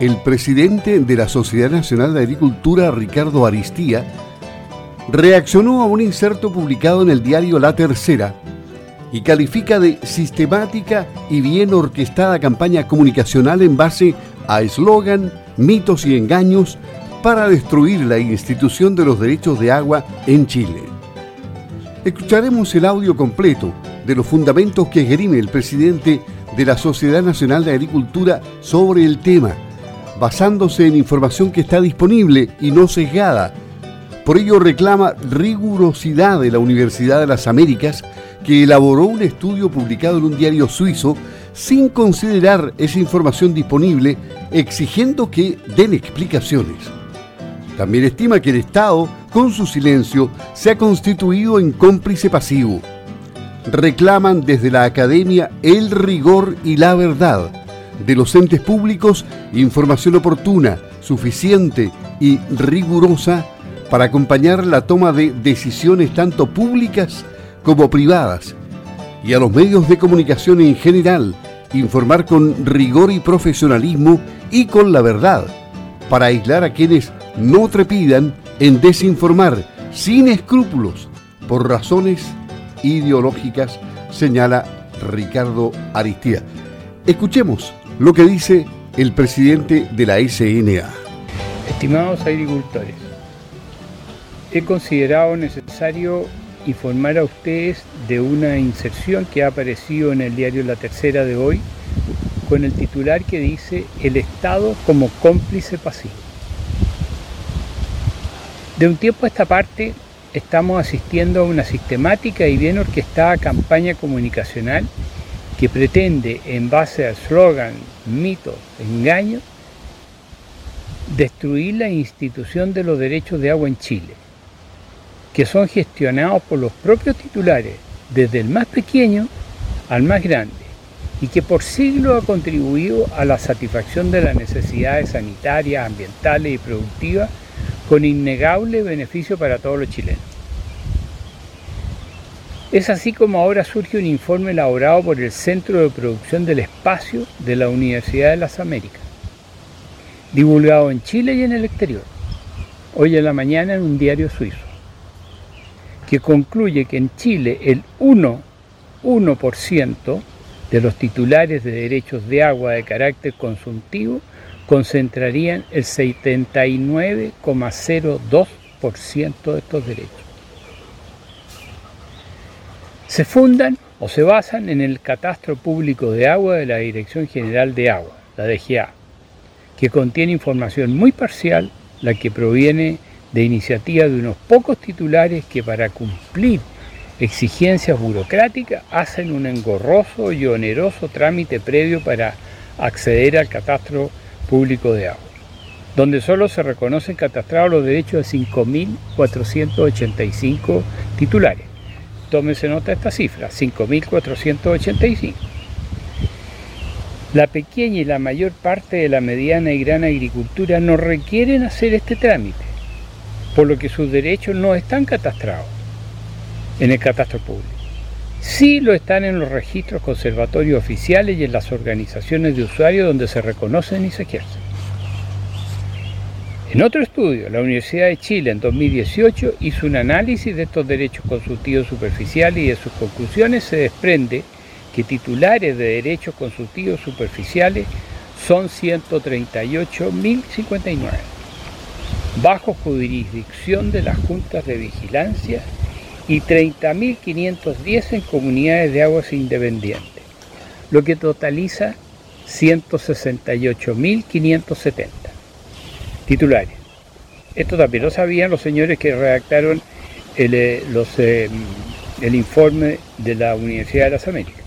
el presidente de la Sociedad Nacional de Agricultura, Ricardo Aristía, reaccionó a un inserto publicado en el diario La Tercera y califica de sistemática y bien orquestada campaña comunicacional en base a eslogan, mitos y engaños para destruir la institución de los derechos de agua en Chile. Escucharemos el audio completo de los fundamentos que esgrime el presidente de la Sociedad Nacional de Agricultura sobre el tema, basándose en información que está disponible y no sesgada. Por ello reclama rigurosidad de la Universidad de las Américas, que elaboró un estudio publicado en un diario suizo sin considerar esa información disponible, exigiendo que den explicaciones. También estima que el Estado, con su silencio, se ha constituido en cómplice pasivo. Reclaman desde la academia el rigor y la verdad. De los entes públicos, información oportuna, suficiente y rigurosa para acompañar la toma de decisiones tanto públicas como privadas. Y a los medios de comunicación en general, informar con rigor y profesionalismo y con la verdad, para aislar a quienes no trepidan en desinformar sin escrúpulos por razones ideológicas, señala Ricardo Aristía. Escuchemos lo que dice el presidente de la SNA. Estimados agricultores, he considerado necesario informar a ustedes de una inserción que ha aparecido en el diario La Tercera de hoy con el titular que dice El Estado como cómplice pasivo. De un tiempo a esta parte estamos asistiendo a una sistemática y bien orquestada campaña comunicacional que pretende, en base a eslogan, mitos, engaños, destruir la institución de los derechos de agua en Chile, que son gestionados por los propios titulares, desde el más pequeño al más grande, y que por siglos ha contribuido a la satisfacción de las necesidades sanitarias, ambientales y productivas con innegable beneficio para todos los chilenos. Es así como ahora surge un informe elaborado por el Centro de Producción del Espacio de la Universidad de las Américas, divulgado en Chile y en el exterior, hoy en la mañana en un diario suizo, que concluye que en Chile el 1, 1% de los titulares de derechos de agua de carácter consultivo concentrarían el 79,02% de estos derechos. Se fundan o se basan en el Catastro Público de Agua de la Dirección General de Agua, la DGA, que contiene información muy parcial, la que proviene de iniciativas de unos pocos titulares que para cumplir exigencias burocráticas hacen un engorroso y oneroso trámite previo para acceder al catastro público de agua, donde solo se reconocen catastrados los derechos de 5.485 titulares. Tómese nota esta cifra, 5.485. La pequeña y la mayor parte de la mediana y gran agricultura no requieren hacer este trámite, por lo que sus derechos no están catastrados en el catastro público. Sí lo están en los registros conservatorios oficiales y en las organizaciones de usuarios donde se reconocen y se ejercen. En otro estudio, la Universidad de Chile en 2018 hizo un análisis de estos derechos consultivos superficiales y de sus conclusiones. Se desprende que titulares de derechos consultivos superficiales son 138.059, bajo jurisdicción de las juntas de vigilancia y 30.510 en comunidades de aguas independientes, lo que totaliza 168.570 titulares. Esto también lo sabían los señores que redactaron el, eh, eh, el informe de la Universidad de las Américas.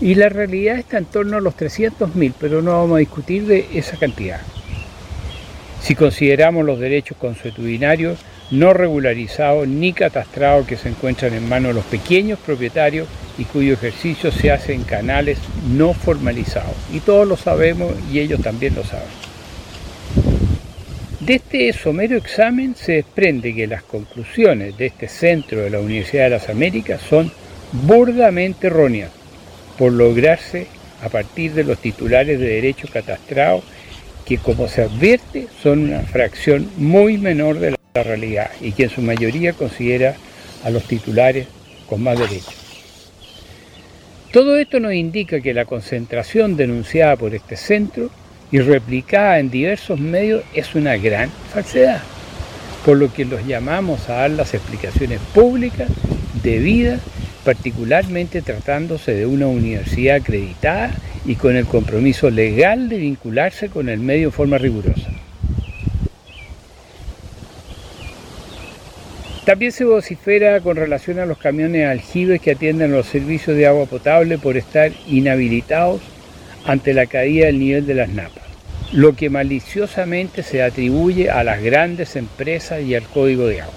Y la realidad está en torno a los 300.000, pero no vamos a discutir de esa cantidad. Si consideramos los derechos consuetudinarios, no regularizados ni catastrados que se encuentran en manos de los pequeños propietarios y cuyo ejercicio se hace en canales no formalizados. Y todos lo sabemos y ellos también lo saben. De este somero examen se desprende que las conclusiones de este centro de la Universidad de las Américas son burdamente erróneas por lograrse a partir de los titulares de derecho catastrados que como se advierte son una fracción muy menor de la realidad y que en su mayoría considera a los titulares con más derechos. Todo esto nos indica que la concentración denunciada por este centro y replicada en diversos medios es una gran falsedad, por lo que los llamamos a dar las explicaciones públicas debidas, particularmente tratándose de una universidad acreditada y con el compromiso legal de vincularse con el medio en forma rigurosa. También se vocifera con relación a los camiones aljibes que atienden los servicios de agua potable por estar inhabilitados ante la caída del nivel de las napas, lo que maliciosamente se atribuye a las grandes empresas y al código de agua.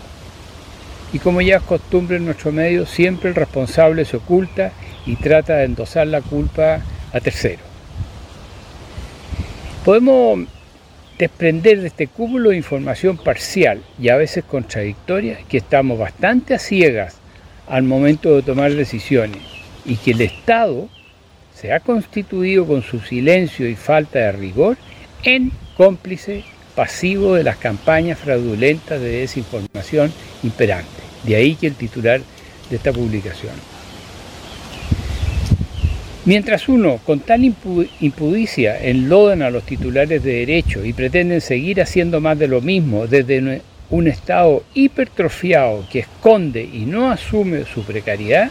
Y como ya es costumbre en nuestro medio, siempre el responsable se oculta y trata de endosar la culpa a terceros. Podemos desprender de este cúmulo de información parcial y a veces contradictoria que estamos bastante a ciegas al momento de tomar decisiones y que el Estado se ha constituido con su silencio y falta de rigor en cómplice pasivo de las campañas fraudulentas de desinformación imperante. De ahí que el titular de esta publicación. Mientras uno con tal impudicia enlodan a los titulares de derecho y pretenden seguir haciendo más de lo mismo desde un Estado hipertrofiado que esconde y no asume su precariedad,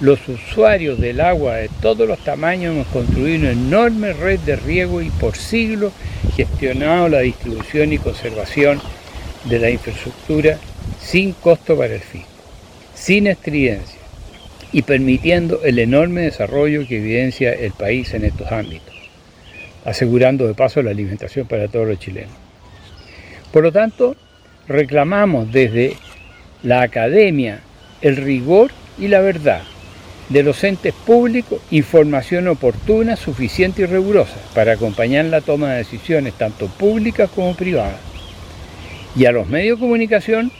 los usuarios del agua de todos los tamaños hemos construido una enorme red de riego y por siglos gestionado la distribución y conservación de la infraestructura sin costo para el fisco, sin estridencia y permitiendo el enorme desarrollo que evidencia el país en estos ámbitos, asegurando de paso la alimentación para todos los chilenos. Por lo tanto, reclamamos desde la academia el rigor y la verdad de los entes públicos, información oportuna, suficiente y rigurosa para acompañar la toma de decisiones tanto públicas como privadas. Y a los medios de comunicación,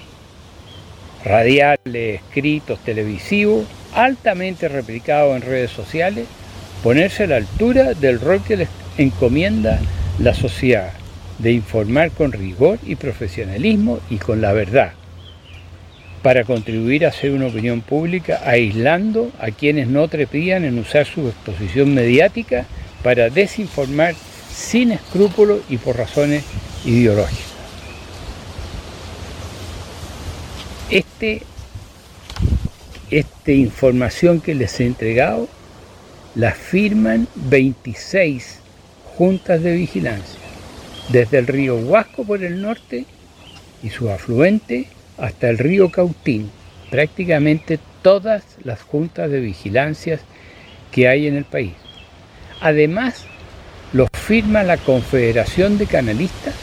radiales, escritos, televisivos, altamente replicado en redes sociales, ponerse a la altura del rol que les encomienda la sociedad, de informar con rigor y profesionalismo y con la verdad, para contribuir a hacer una opinión pública aislando a quienes no trepían en usar su exposición mediática para desinformar sin escrúpulos y por razones ideológicas. Este esta información que les he entregado la firman 26 juntas de vigilancia, desde el río Huasco por el norte y su afluente hasta el río Cautín, prácticamente todas las juntas de vigilancia que hay en el país. Además, los firma la Confederación de Canalistas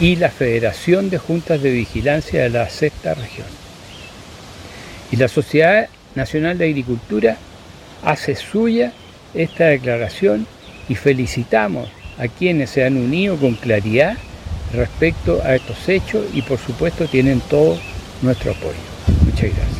y la Federación de Juntas de Vigilancia de la sexta región. Y la Sociedad Nacional de Agricultura hace suya esta declaración y felicitamos a quienes se han unido con claridad respecto a estos hechos y por supuesto tienen todo nuestro apoyo. Muchas gracias.